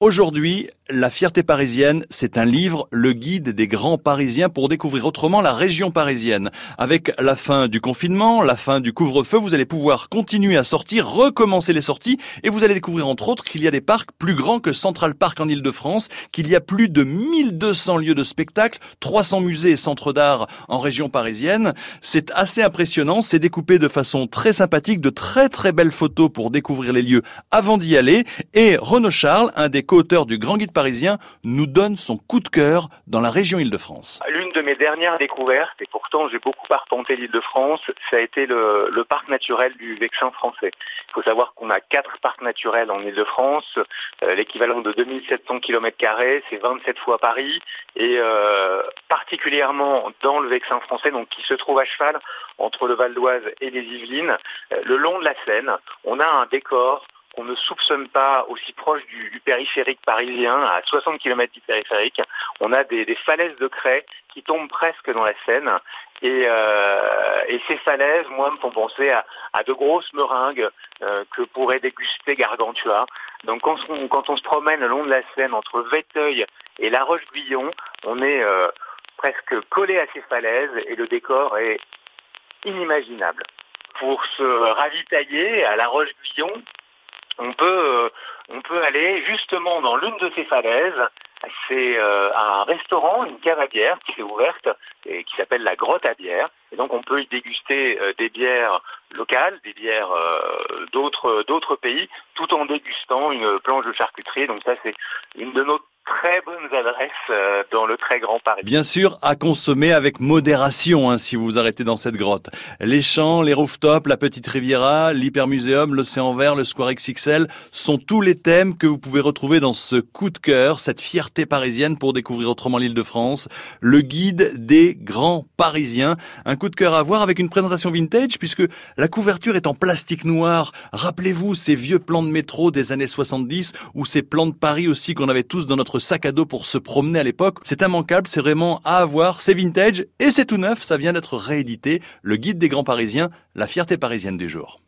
Aujourd'hui, La fierté parisienne, c'est un livre, le guide des grands parisiens pour découvrir autrement la région parisienne. Avec la fin du confinement, la fin du couvre-feu, vous allez pouvoir continuer à sortir, recommencer les sorties et vous allez découvrir entre autres qu'il y a des parcs plus grands que Central Park en Ile-de-France, qu'il y a plus de 1200 lieux de spectacle, 300 musées et centres d'art en région parisienne. C'est assez impressionnant, c'est découpé de façon très sympathique, de très très belles photos pour découvrir les lieux avant d'y aller et Renaud Charles, un des co-auteur du Grand Guide parisien, nous donne son coup de cœur dans la région Île-de-France. L'une de mes dernières découvertes, et pourtant j'ai beaucoup arpenté l'Île-de-France, ça a été le, le, parc naturel du Vexin français. Il faut savoir qu'on a quatre parcs naturels en Île-de-France, euh, l'équivalent de 2700 km, c'est 27 fois Paris, et euh, particulièrement dans le Vexin français, donc qui se trouve à cheval entre le Val d'Oise et les Yvelines, euh, le long de la Seine, on a un décor on ne soupçonne pas aussi proche du, du, périphérique parisien, à 60 km du périphérique. On a des, des, falaises de craie qui tombent presque dans la Seine. Et, euh, et ces falaises, moi, me font penser à, à de grosses meringues euh, que pourrait déguster Gargantua. Donc quand on, quand on, se promène le long de la Seine entre Véteuil et La Roche-Guyon, on est euh, presque collé à ces falaises et le décor est inimaginable. Pour se ravitailler à La Roche-Guyon, on peut, euh, on peut aller justement dans l'une de ces falaises. C'est euh, un restaurant, une cave à bière qui est ouverte et qui s'appelle la Grotte à bière. Et donc on peut y déguster euh, des bières locales, des bières euh, d'autres pays, tout en dégustant une planche de charcuterie. Donc ça c'est une de nos très bonnes adresses euh, dans le très grand Paris. Bien sûr, à consommer avec modération hein, si vous vous arrêtez dans cette grotte. Les champs, les rooftops, la petite Riviera, l'hypermuséum, l'océan vert, le Square XXL sont tous les thèmes que vous pouvez retrouver dans ce coup de cœur, cette fierté parisienne pour découvrir autrement l'île de France, le guide des grands parisiens. Un coup de cœur à voir avec une présentation vintage puisque la couverture est en plastique noir. Rappelez-vous ces vieux plans de métro des années 70 ou ces plans de Paris aussi qu'on avait tous dans notre sac à dos pour se promener à l'époque. C'est immanquable, c'est vraiment à avoir, c'est vintage et c'est tout neuf, ça vient d'être réédité. Le guide des grands parisiens, la fierté parisienne du jour.